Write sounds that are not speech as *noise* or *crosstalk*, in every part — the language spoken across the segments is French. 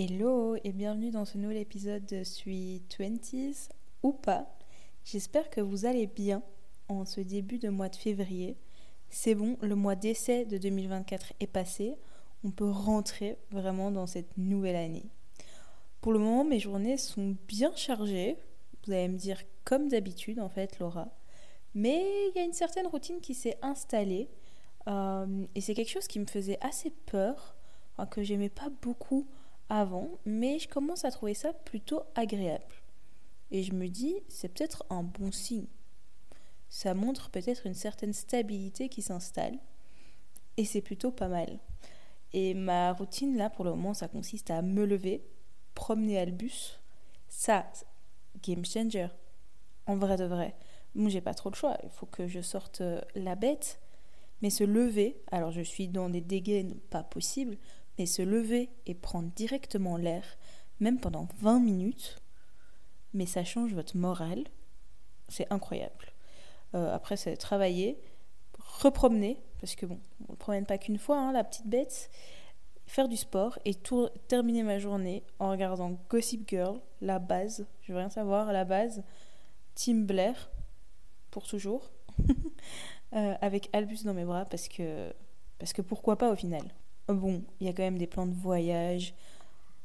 Hello et bienvenue dans ce nouvel épisode de Sweet Twenties ou pas. J'espère que vous allez bien en ce début de mois de février. C'est bon, le mois d'essai de 2024 est passé. On peut rentrer vraiment dans cette nouvelle année. Pour le moment, mes journées sont bien chargées. Vous allez me dire comme d'habitude en fait, Laura. Mais il y a une certaine routine qui s'est installée. Euh, et c'est quelque chose qui me faisait assez peur, que j'aimais pas beaucoup avant, mais je commence à trouver ça plutôt agréable. Et je me dis, c'est peut-être un bon signe. Ça montre peut-être une certaine stabilité qui s'installe. Et c'est plutôt pas mal. Et ma routine, là, pour le moment, ça consiste à me lever, promener à le bus. Ça, game changer. En vrai de vrai. Moi, j'ai pas trop le choix. Il faut que je sorte euh, la bête. Mais se lever, alors je suis dans des dégaines pas possibles, mais se lever et prendre directement l'air, même pendant 20 minutes, mais ça change votre morale. C'est incroyable. Euh, après, c'est travailler, repromener, parce que bon, on ne promène pas qu'une fois, hein, la petite bête, faire du sport et tout, terminer ma journée en regardant Gossip Girl, la base, je veux rien savoir, la base, Tim Blair, pour toujours, *laughs* euh, avec Albus dans mes bras, parce que, parce que pourquoi pas au final. Bon, il y a quand même des plans de voyage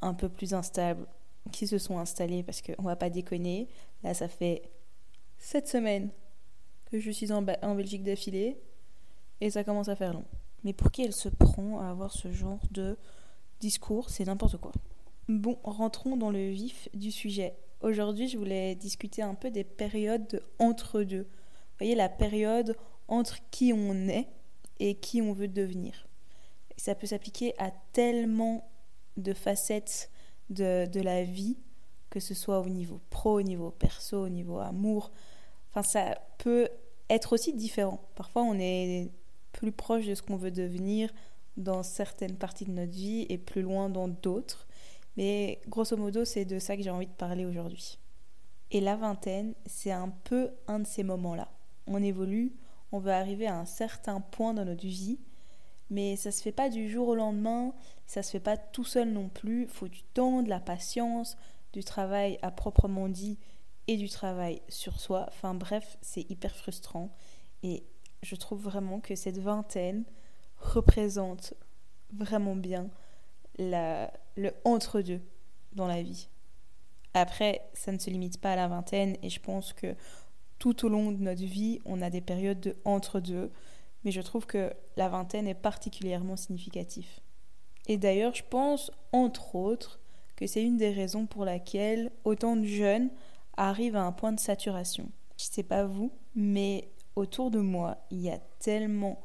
un peu plus instables qui se sont installés parce qu'on va pas déconner. Là, ça fait sept semaines que je suis en, en Belgique d'affilée et ça commence à faire long. Mais pour qui elle se prend à avoir ce genre de discours C'est n'importe quoi. Bon, rentrons dans le vif du sujet. Aujourd'hui, je voulais discuter un peu des périodes entre-deux. Vous voyez, la période entre qui on est et qui on veut devenir ça peut s'appliquer à tellement de facettes de, de, la vie, que ce soit au niveau pro, au niveau perso, au niveau amour. Enfin, ça peut être aussi différent. Parfois, on est plus proche de ce qu'on veut devenir dans certaines parties de notre vie et plus loin dans d'autres. Mais grosso modo, c'est de ça que j'ai envie de parler aujourd'hui. Et la vingtaine, c'est un peu un de ces moments-là. On évolue, on veut arriver à un certain point dans notre vie mais ça se fait pas du jour au lendemain, ça se fait pas tout seul non plus. Faut du temps, de la patience, du travail à proprement dit et du travail sur soi. Enfin bref, c'est hyper frustrant. Et je trouve vraiment que cette vingtaine représente vraiment bien la, le entre-deux dans la vie. Après, ça ne se limite pas à la vingtaine et je pense que tout au long de notre vie, on a des périodes de entre-deux mais je trouve que la vingtaine est particulièrement significatif. Et d'ailleurs, je pense, entre autres, que c'est une des raisons pour laquelle autant de jeunes arrivent à un point de saturation. Je sais pas vous, mais autour de moi, il y a tellement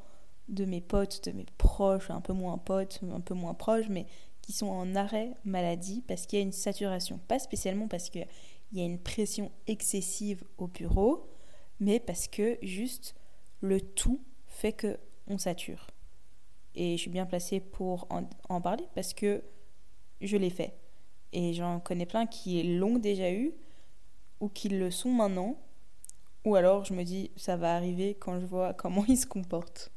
de mes potes, de mes proches, un peu moins potes, un peu moins proches, mais qui sont en arrêt maladie parce qu'il y a une saturation. Pas spécialement parce qu'il y a une pression excessive au bureau, mais parce que juste le tout fait que on sature. Et je suis bien placée pour en, parler parce que je l'ai fait. Et j'en connais plein qui l'ont déjà eu ou qui le sont maintenant. Ou alors je me dis ça va arriver quand je vois comment *laughs* ils se comportent.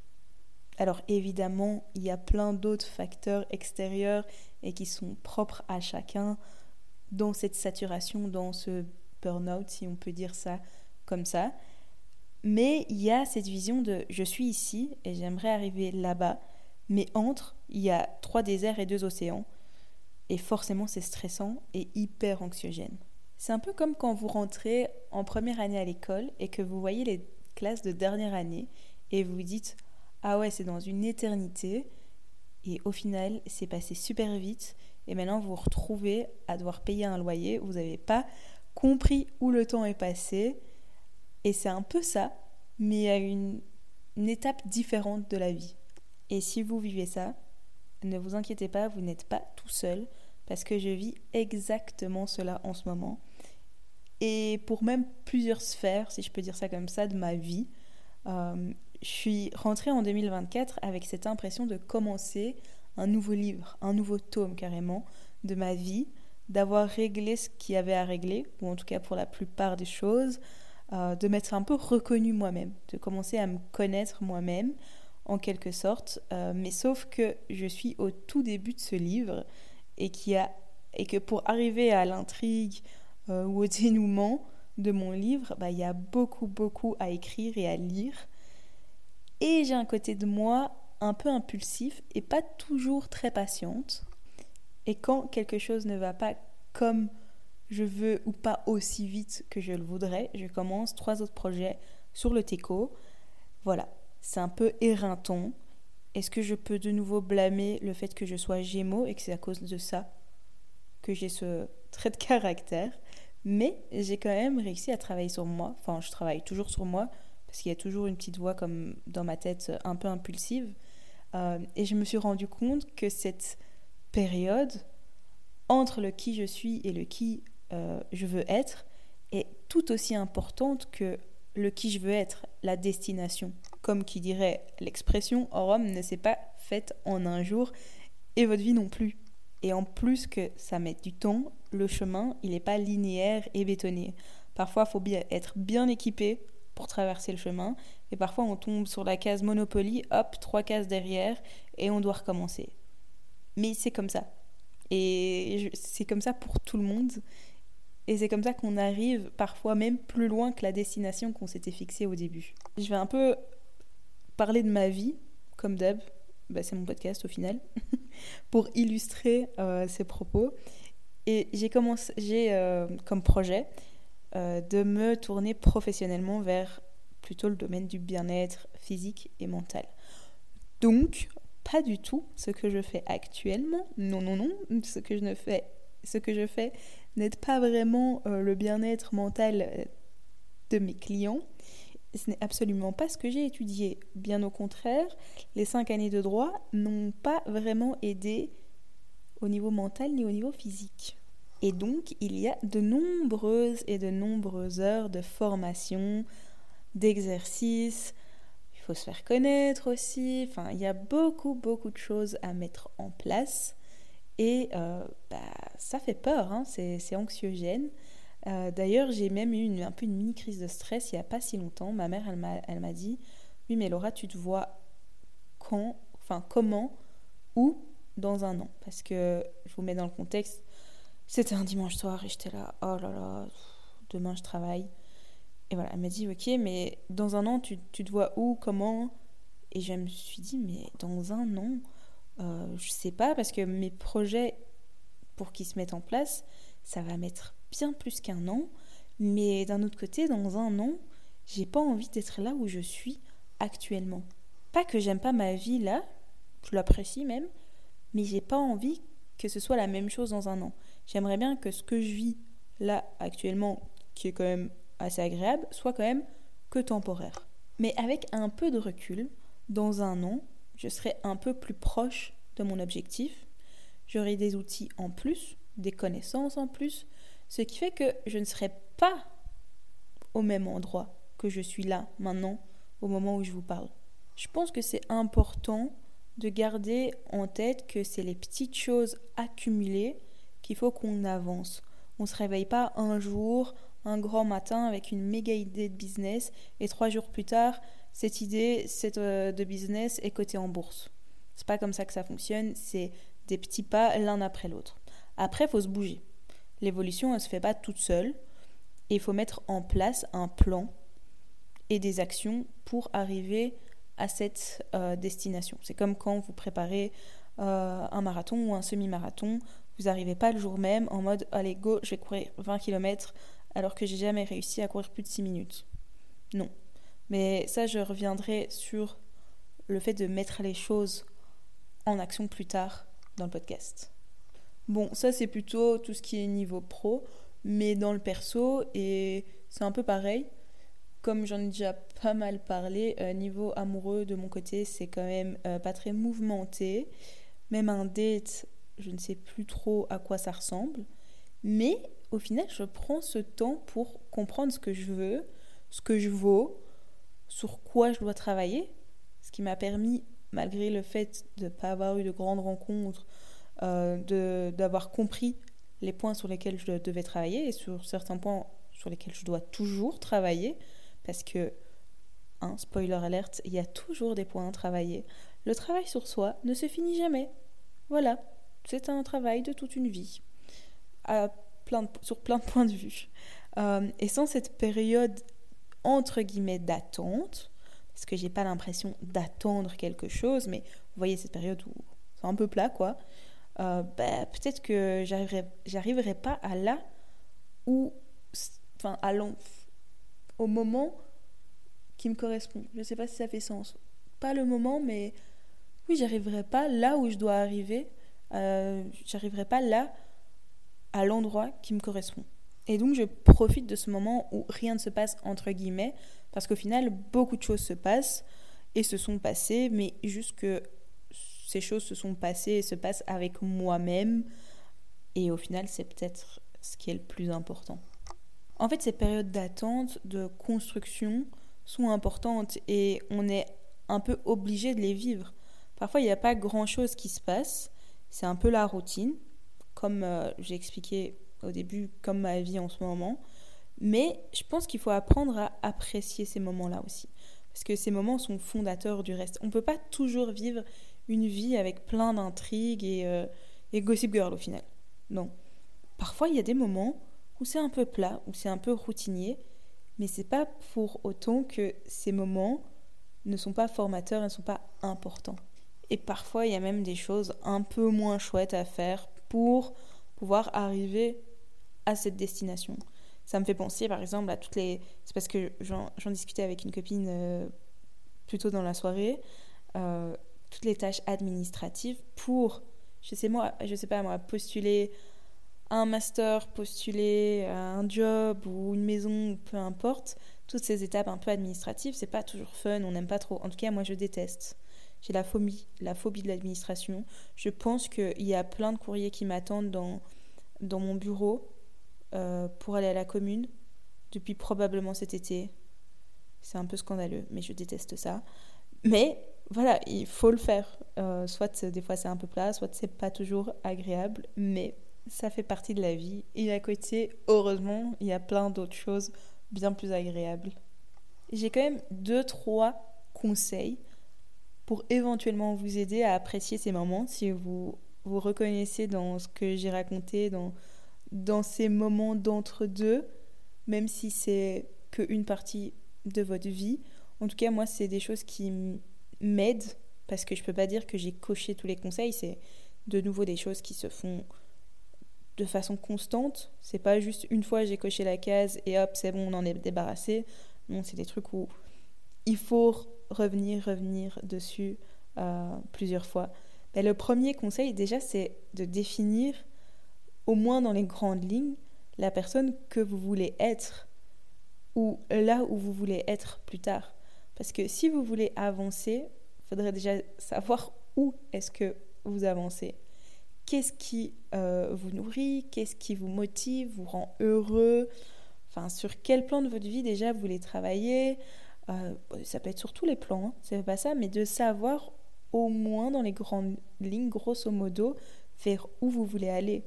Alors évidemment, il y a plein d'autres facteurs extérieurs et qui sont propres à chacun dans cette saturation, dans ce burn-out, si on peut dire ça comme ça. Mais il y a cette vision de je suis ici et j'aimerais arriver là-bas, mais entre, il y a trois déserts et deux océans. Et forcément, c'est stressant et hyper anxiogène. C'est un peu comme quand vous rentrez en première année à l'école et que vous voyez les classes de dernière année et vous vous dites Ah ouais, c'est dans une éternité. Et au final, c'est passé super vite. Et maintenant, vous vous retrouvez à devoir payer un loyer. Vous n'avez pas compris où le temps est passé. Et c'est un peu ça, mais à une, étape différente de la vie. Et si vous vivez ça, ne vous inquiétez pas, vous n'êtes pas tout seul, parce que je vis exactement cela en ce moment. Et pour même plusieurs sphères, si je peux dire ça comme ça, de ma vie, euh, je suis rentrée en 2024 avec cette impression de commencer un nouveau livre, un nouveau tome carrément de ma vie, d'avoir réglé ce qu'il y avait à régler, ou en tout cas pour la plupart des choses, euh, de m'être un peu reconnue moi-même, de commencer à me connaître moi-même en quelque sorte. Euh, mais sauf que je suis au tout début de ce livre et a et que pour arriver à l'intrigue euh, ou au *laughs* dénouement de mon livre, bah, il y a beaucoup, beaucoup à écrire et à lire. Et j'ai un côté de moi un peu impulsif et pas toujours très patiente. Et quand quelque chose ne va pas comme je veux ou pas aussi vite que je le voudrais, je commence trois autres projets sur le TECO. Voilà, c'est un peu éreintant. Est-ce que je peux de nouveau blâmer le fait que je sois Gémeaux et que c'est à cause de ça que j'ai ce trait de caractère? Mais j'ai quand même réussi à travailler sur moi. Enfin, je travaille toujours sur moi parce qu'il y a toujours une petite voix comme dans ma tête un peu impulsive. Euh, et je me suis rendu compte que cette période entre le qui je suis et le qui euh, je veux être est tout aussi importante que le qui je veux être, la destination. Comme qui dirait l'expression, Rome ne s'est pas faite en un jour et votre vie non plus. Et en plus que ça met du temps, le chemin, il n'est pas linéaire et bétonné. Parfois, il faut bien être bien équipé pour traverser le chemin. Et parfois, on tombe sur la case Monopoly, hop, trois cases derrière, et on doit recommencer. Mais c'est comme ça. Et c'est comme ça pour tout le monde. Et c'est comme ça qu'on arrive parfois même plus loin que la destination qu'on s'était fixée au début. Je vais un peu parler de ma vie, comme d'hab. Bah, c'est mon podcast au final, *laughs* pour illustrer euh, ces propos. Et j'ai euh, comme projet euh, de me tourner professionnellement vers plutôt le domaine du bien-être physique et mental. Donc, pas du tout ce que je fais actuellement. Non, non, non. Ce que je ne fais, ce que je fais n'aide pas vraiment euh, le bien-être mental euh, de mes clients. Ce n'est absolument pas ce que j'ai étudié. Bien au contraire, les cinq années de droit n'ont pas vraiment aidé au niveau mental ni au niveau physique. Et donc, il y a de nombreuses et de nombreuses heures de formation, d'exercice. Il faut se faire connaître aussi. Enfin, il y a beaucoup, beaucoup de choses à mettre en place. Et euh, bah, ça fait peur, hein, c'est anxiogène. Euh, d'ailleurs, j'ai même eu un peu une mini crise de stress il n'y a pas si longtemps. Ma mère, elle m'a dit Oui, mais Laura, tu te vois quand, enfin, comment, où dans un an? Parce que je vous mets dans le contexte c'était un dimanche soir et j'étais là Oh là là, demain je travaille. Et voilà, elle m'a dit Ok, mais dans un an, tu, tu te vois où Comment? Et je me suis dit Mais dans un an? Euh, je sais pas, parce que mes projets, pour qu'ils se mettent en place, ça va mettre bien plus qu'un an. Mais d'un autre côté, dans un an, j'ai pas envie d'être là où je suis actuellement. Pas que j'aime pas ma vie là, je l'apprécie même, mais j'ai pas envie que ce soit la même chose dans un an. J'aimerais bien que ce que je vis là actuellement, qui est quand même assez agréable, soit quand même que temporaire. Mais avec un peu de recul, dans un an, je serai un peu plus proche de mon objectif. J'aurai des outils en plus, des connaissances en plus, ce qui fait que je ne serai pas au même endroit que je suis là maintenant au moment où je vous parle. Je pense que c'est important de garder en tête que c'est les petites choses accumulées qu'il faut qu'on avance. On ne se réveille pas un jour, un grand matin avec une méga idée de business et trois jours plus tard, cette idée cette, euh, de business est cotée en bourse. C'est pas comme ça que ça fonctionne, c'est des petits pas l'un après l'autre. Après, il faut se bouger. L'évolution, elle se fait pas toute seule et il faut mettre en place un plan et des actions pour arriver à cette euh, destination. C'est comme quand vous préparez euh, un marathon ou un semi-marathon, vous n'arrivez pas le jour même en mode allez go, je vais courir 20 km alors que j'ai jamais réussi à courir plus de 6 minutes. Non, mais ça, je reviendrai sur le fait de mettre les choses en action plus tard dans le podcast. Bon, ça c'est plutôt tout ce qui est niveau pro, mais dans le perso, et c'est un peu pareil. Comme j'en ai déjà pas mal parlé, euh, niveau amoureux de mon côté, c'est quand même euh, pas très mouvementé. Même un date, je ne sais plus trop à quoi ça ressemble. Mais au final, je prends ce temps pour comprendre ce que je veux, ce que je vaux, sur quoi je dois travailler, ce qui m'a permis, malgré le fait de ne pas avoir eu de grandes rencontres, euh, d'avoir compris les points sur lesquels je devais travailler et sur certains points sur lesquels je dois toujours travailler, parce que, un spoiler alerte, il y a toujours des points à travailler. Le travail sur soi ne se finit jamais. Voilà, c'est un travail de toute une vie. à plein sur plein de points de vue. Euh, et sans cette période entre guillemets d'attente, parce que j'ai pas l'impression d'attendre quelque chose, mais vous voyez cette période où c'est un peu plat, quoi. Euh, bah, peut-être que j'arriverai, pas à là où, enfin, à au moment qui me correspond. Je sais pas si ça fait sens. Pas le moment, mais oui, j'arriverai pas là où je dois arriver. Euh, j'arriverai pas là à l'endroit qui me correspond. Et donc je profite de ce moment où rien ne se passe entre guillemets, parce qu'au final, beaucoup de choses se passent et se sont passées, mais juste que ces choses se sont passées et se passent avec moi-même. Et au final, c'est peut-être ce qui est le plus important. En fait, ces périodes d'attente, de construction sont importantes et on est un peu obligé de les vivre. Parfois, il n'y a pas grand-chose qui se passe. C'est un peu la routine, comme euh, j'ai expliqué au début, comme ma vie en ce moment. Mais je pense qu'il faut apprendre à apprécier ces moments-là aussi. Parce que ces moments sont fondateurs du reste. On ne peut pas toujours vivre une vie avec plein d'intrigues et, euh, et gossip girl au final. Non. Parfois, il y a des moments où c'est un peu plat, où c'est un peu routinier, mais c'est pas pour autant que ces moments ne sont pas formateurs et ne sont pas importants. Et parfois, il y a même des choses un peu moins chouettes à faire pour pouvoir arriver à cette destination. Ça me fait penser, par exemple, à toutes les... C'est parce que j'en discutais avec une copine euh, plutôt dans la soirée. Euh, toutes les tâches administratives pour, je sais, moi, je sais pas moi, postuler un master, postuler un job ou une maison, peu importe, toutes ces étapes un peu administratives, c'est pas toujours fun, on n'aime pas trop. En tout cas, moi, je déteste. J'ai la phobie, la phobie de l'administration. Je pense qu'il y a plein de courriers qui m'attendent dans, dans mon bureau euh, pour aller à la commune depuis probablement cet été. C'est un peu scandaleux, mais je déteste ça. Mais voilà, il faut le faire. Euh, soit des fois c'est un peu plat, soit c'est pas toujours agréable, mais ça fait partie de la vie. Et à côté, heureusement, il y a plein d'autres choses bien plus agréables. J'ai quand même deux, trois conseils pour éventuellement vous aider à apprécier ces moments si vous vous reconnaissez dans ce que j'ai raconté, dans, dans ces moments d'entre-deux, même si c'est qu'une partie de votre vie. En tout cas, moi, c'est des choses qui m'aident parce que je peux pas dire que j'ai coché tous les conseils. C'est de nouveau des choses qui se font de façon constante. C'est pas juste une fois j'ai coché la case et hop, c'est bon, on en est débarrassé. Non, c'est des trucs où il faut revenir, revenir dessus euh, plusieurs fois. Ben, le premier conseil, déjà, c'est de définir, au moins dans les grandes lignes, la personne que vous voulez être ou là où vous voulez être plus tard. Parce que si vous voulez avancer, il faudrait déjà savoir où est-ce que vous avancez. Qu'est-ce qui euh, vous nourrit Qu'est-ce qui vous motive, vous rend heureux? Enfin, sur quel plan de votre vie déjà vous voulez travailler? Euh, Ça peut être sur tous les plans, hein, c'est pas ça, mais de savoir au moins dans les grandes lignes, grosso modo, vers où vous voulez aller.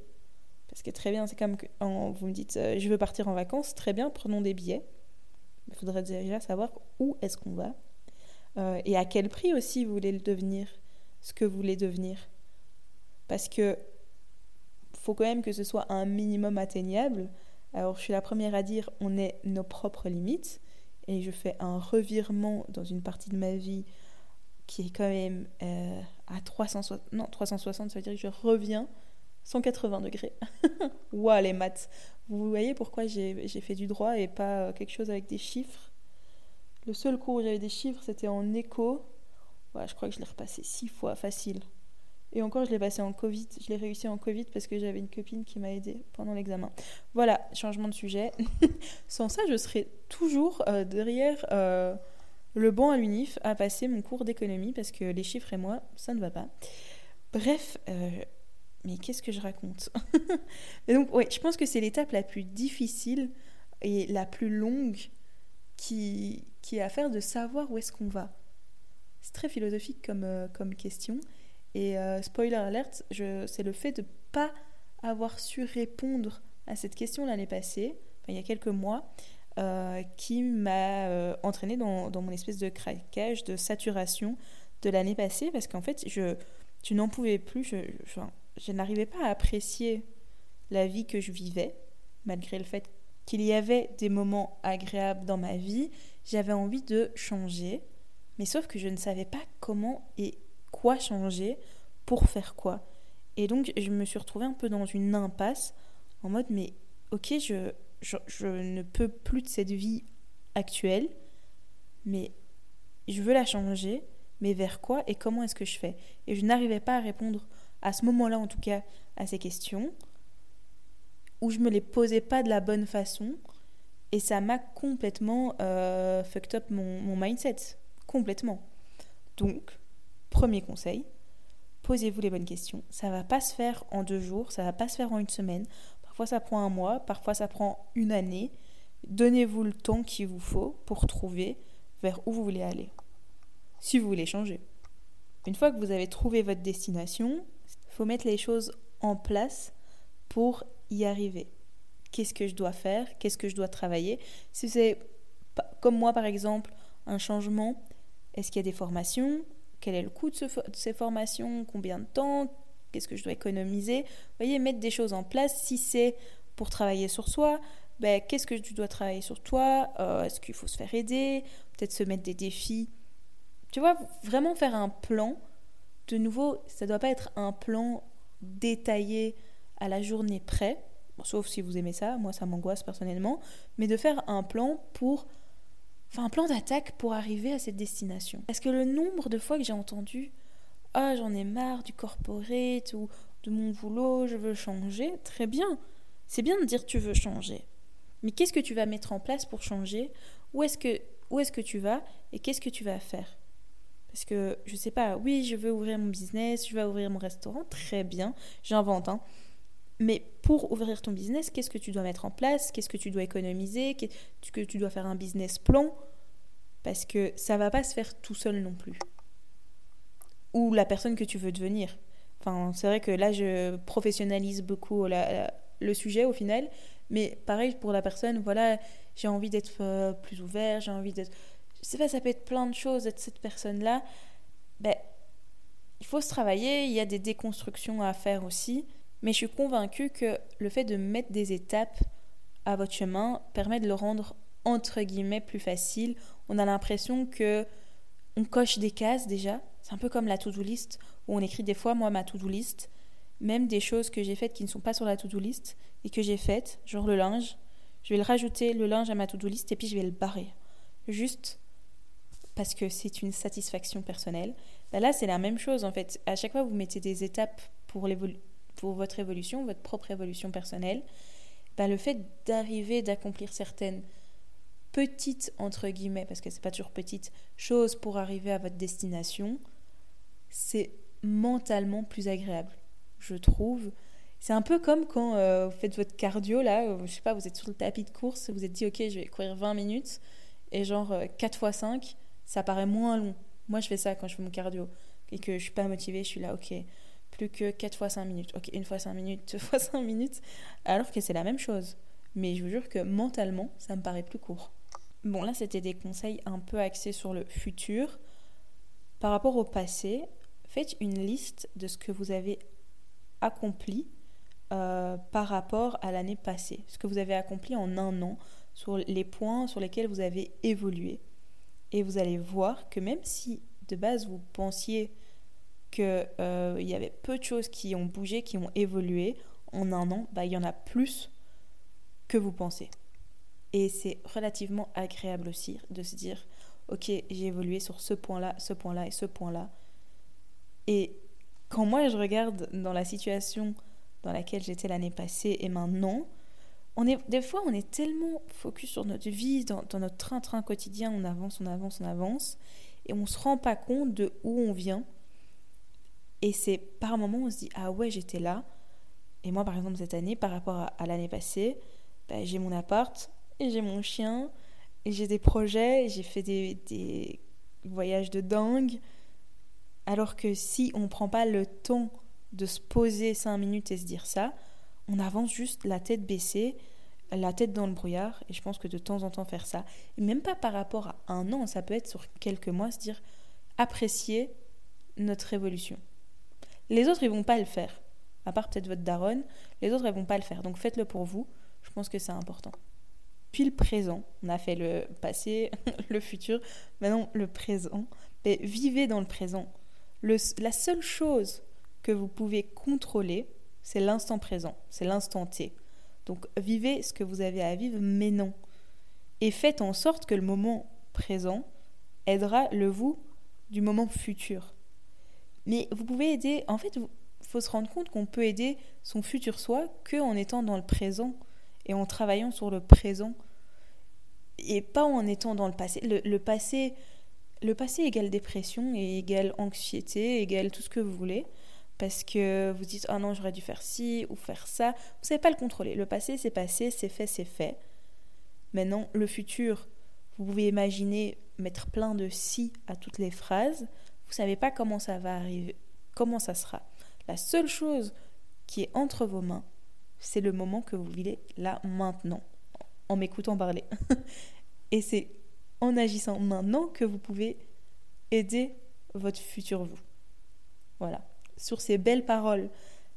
Parce que très bien, c'est comme vous me dites euh, je veux partir en vacances, très bien, prenons des billets. Il faudrait déjà savoir où est-ce qu'on va euh, et à quel prix aussi vous voulez le devenir, ce que vous voulez devenir. Parce que faut quand même que ce soit un minimum atteignable. Alors je suis la première à dire on est nos propres limites et je fais un revirement dans une partie de ma vie qui est quand même euh, à 360, non 360, ça veut dire que je reviens 180 degrés. *laughs* Waouh les maths. Vous voyez pourquoi j'ai fait du droit et pas quelque chose avec des chiffres? Le seul cours où j'avais des chiffres, c'était en écho. Ouais, je crois que je l'ai repassé six fois facile. Et encore, je l'ai passé en Covid. Je l'ai réussi en Covid parce que j'avais une copine qui m'a aidé pendant l'examen. Voilà, changement de sujet. *laughs* Sans ça, je serais toujours euh, derrière euh, le banc à l'UNIF à passer mon cours d'économie parce que les chiffres et moi, ça ne va pas. Bref, euh, mais qu'est-ce que je raconte *laughs* donc, ouais, je pense que c'est l'étape la plus difficile et la plus longue qui, qui est à faire de savoir où est-ce qu'on va. C'est très philosophique comme, comme question. Et euh, spoiler alert, c'est le fait de pas avoir su répondre à cette question l'année passée, il y a quelques mois, euh, qui m'a euh, entraîné dans, dans, mon espèce de craquage, de saturation de l'année passée, parce qu'en fait, je, je n'en pouvais plus, je, je n'arrivais pas à apprécier la vie que je vivais, malgré le fait qu'il y avait des moments agréables dans ma vie, j'avais envie de changer, mais sauf que je ne savais pas comment et quoi changer pour faire quoi. Et donc je me suis retrouvée un peu dans une impasse en mode mais ok je, je, je ne peux plus de cette vie actuelle, mais je veux la changer, mais vers quoi et comment est-ce que je fais? Et je n'arrivais pas à répondre à ce moment-là en tout cas à ces questions, où je me les posais pas de la bonne façon, et ça m'a complètement euh, fucked up mon, mon mindset, complètement. Donc, premier conseil, posez-vous les bonnes questions. Ça va pas se faire en deux jours, ça va pas se faire en une semaine. Parfois ça prend un mois, parfois ça prend une année. Donnez-vous le temps qu'il vous faut pour trouver vers où vous voulez aller. Si vous voulez changer. Une fois que vous avez trouvé votre destination, il faut mettre les choses en place pour y arriver. Qu'est-ce que je dois faire? Qu'est-ce que je dois travailler? Si c'est comme moi par exemple, un changement, est-ce qu'il y a des formations? Quel est le coût de, ces formations? Combien de temps? Qu'est-ce que je dois économiser? Vous voyez, mettre des choses en place. Si c'est pour travailler sur soi, ben, qu'est-ce que tu dois travailler sur toi? Euh, Est-ce qu'il faut se faire aider? Peut-être se mettre des défis? Tu vois, vraiment faire un plan. De nouveau, ça ne doit pas être un plan détaillé à la journée près, sauf si vous aimez ça, moi ça m'angoisse personnellement, mais de faire un plan pour... Un plan d'attaque pour arriver à cette destination. Parce que le nombre de fois que j'ai entendu Ah, j'en ai marre du corporate ou de mon boulot, je veux changer, très bien. C'est bien de dire tu veux changer. Mais qu'est-ce que tu vas mettre en place pour changer? Où où est-ce que tu vas Et qu'est-ce que tu vas faire? Parce que, je sais pas, oui, je veux ouvrir mon business, je veux ouvrir mon restaurant, très bien, j'invente. Hein. Mais pour ouvrir ton business, qu'est-ce que tu dois mettre en place? Qu'est-ce que tu dois économiser? Qu'est-ce que tu dois faire un business plan? Parce que ça va pas se faire tout seul non plus. Ou la personne que tu veux devenir. Enfin, c'est vrai que là, je professionnalise beaucoup le sujet au final, mais pareil pour la personne, voilà, j'ai envie d'être euh, plus ouvert, j'ai envie d'être. Je sais pas, ça peut être plein de choses d'être cette personne-là. Ben, il faut se travailler, il y a des déconstructions à faire aussi, mais je suis convaincue que le fait de mettre des étapes à votre chemin permet de le rendre entre guillemets plus facile. On a l'impression que on coche des cases déjà. C'est un peu comme la to-do list où on écrit des fois, moi, ma to-do list, même des choses que j'ai faites qui ne sont pas sur la to-do list et que j'ai faites, genre le linge, je vais le rajouter, le linge à ma to-do list et puis je vais le barrer. Juste parce que c'est une satisfaction personnelle. Bah là, c'est la même chose en fait. À chaque fois, vous mettez des étapes pour, pour votre évolution, votre propre évolution personnelle. Bah, le fait d'arriver, d'accomplir certaines petites, entre guillemets, parce que c'est pas toujours petites, choses pour arriver à votre destination, c'est mentalement plus agréable je trouve. C'est un peu comme quand euh, vous faites votre cardio, là, euh, je sais pas, vous êtes sur le tapis de course, vous êtes dit, ok, je vais courir 20 minutes, et genre 4 x 5, ça paraît moins long. Moi, je fais ça quand je fais mon cardio, et que je suis pas motivée, je suis là, ok, plus que 4 x 5 minutes, ok, une fois 5 minutes, *laughs* deux fois 5 minutes, alors que c'est la même chose. Mais je vous jure que mentalement, ça me paraît plus court. Bon, là, c'était des conseils un peu axés sur le futur. Par rapport au passé, faites une liste de ce que vous avez accompli euh, par rapport à l'année passée, ce que vous avez accompli en un an, sur les points sur lesquels vous avez évolué. Et vous allez voir que même si de base vous pensiez qu'il euh, y avait peu de choses qui ont bougé, qui ont évolué, en un an, bah, il y en a plus que vous pensez. Et c'est relativement agréable aussi de se dire, ok, j'ai évolué sur ce point-là, ce point-là et ce point-là. Et quand moi je regarde dans la situation dans laquelle j'étais l'année passée et maintenant, on est, des fois on est tellement focus sur notre vie, dans, notre train-train quotidien, on avance, on avance, on avance, et on se rend pas compte de où on vient. Et c'est par moment on se dit ah ouais j'étais là. Et moi par exemple cette année par rapport à, l'année passée, bah, j'ai mon appart et j'ai mon chien et j'ai des projets, j'ai fait des, des voyages de dingue. Alors que si on ne prend pas le temps de se poser cinq minutes et se dire ça, on avance juste la tête baissée, la tête dans le brouillard, et je pense que de temps en temps faire ça, et même pas par rapport à un an, ça peut être sur quelques mois, se dire apprécier notre évolution. Les autres, ils vont pas le faire. à part peut-être votre daronne, les autres, elles vont pas le faire. Donc faites-le pour vous. Je pense que c'est important. Puis le présent. On a fait le passé, *laughs* le futur, maintenant le présent. Mais vivez dans le présent. la seule chose que vous pouvez contrôler, c'est l'instant présent, c'est l'instant T. Donc vivez ce que vous avez à vivre maintenant. Et faites en sorte que le moment présent aidera le vous du moment futur. Mais vous pouvez aider, en fait, il faut se rendre compte qu'on peut aider son futur soi que en étant dans le présent et en travaillant sur le présent et pas en étant dans le passé. Le, passé, le passé égale dépression et égale anxiété, égale tout ce que vous voulez. Parce que vous dites, ah non, j'aurais dû faire ci ou faire ça. Vous ne savez pas le contrôler. Le passé, c'est passé, c'est fait, c'est fait. Maintenant, le futur, vous pouvez imaginer mettre plein de si à toutes les phrases. Vous ne savez pas comment ça va arriver, comment ça sera. La seule chose qui est entre vos mains, c'est le moment que vous vivez là maintenant, en m'écoutant parler. *laughs* Et c'est en agissant maintenant que vous pouvez aider votre futur vous. Voilà. Sur ces belles paroles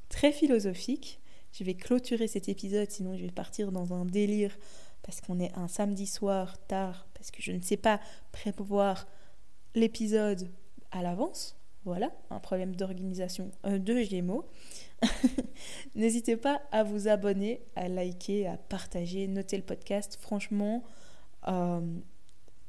très philosophiques, je vais clôturer cet épisode, sinon je vais partir dans un délire parce qu'on est un samedi soir tard, parce que je ne sais pas prévoir l'épisode à l'avance. Voilà, un problème d'organisation euh, de Gémeaux. *laughs* N'hésitez pas à vous abonner, à liker, à partager, noter le podcast. Franchement, euh,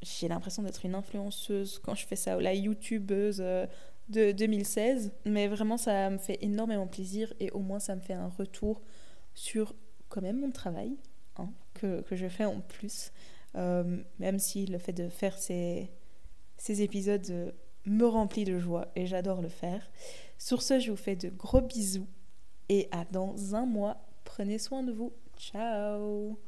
j'ai l'impression d'être une influenceuse quand je fais ça, ou la youtubeuse euh, de 2016. Mais vraiment, ça me fait énormément plaisir et au moins, ça me fait un retour sur quand même mon travail hein, que, que, je fais en plus. Euh, même si le fait de faire ces, ces épisodes me remplit de joie et j'adore le faire. Sur ce, je vous fais de gros bisous et à dans un mois. Prenez soin de vous. Ciao